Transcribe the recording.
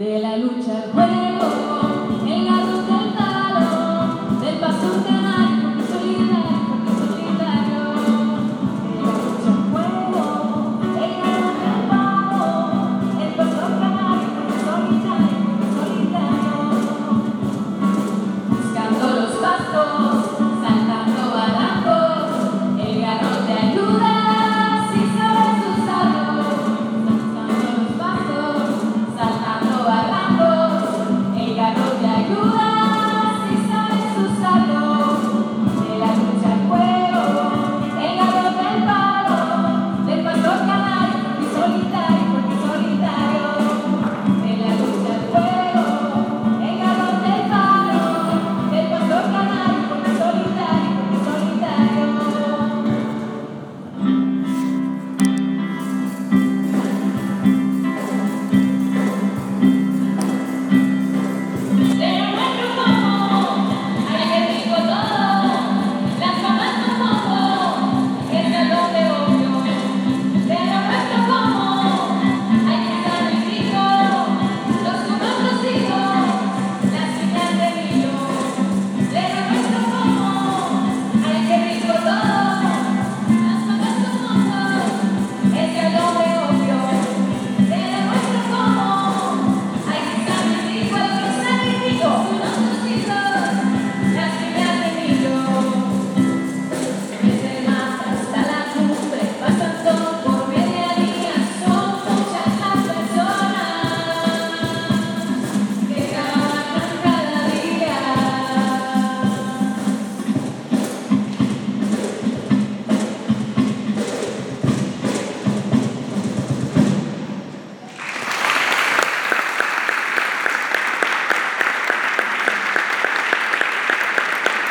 de la lucha.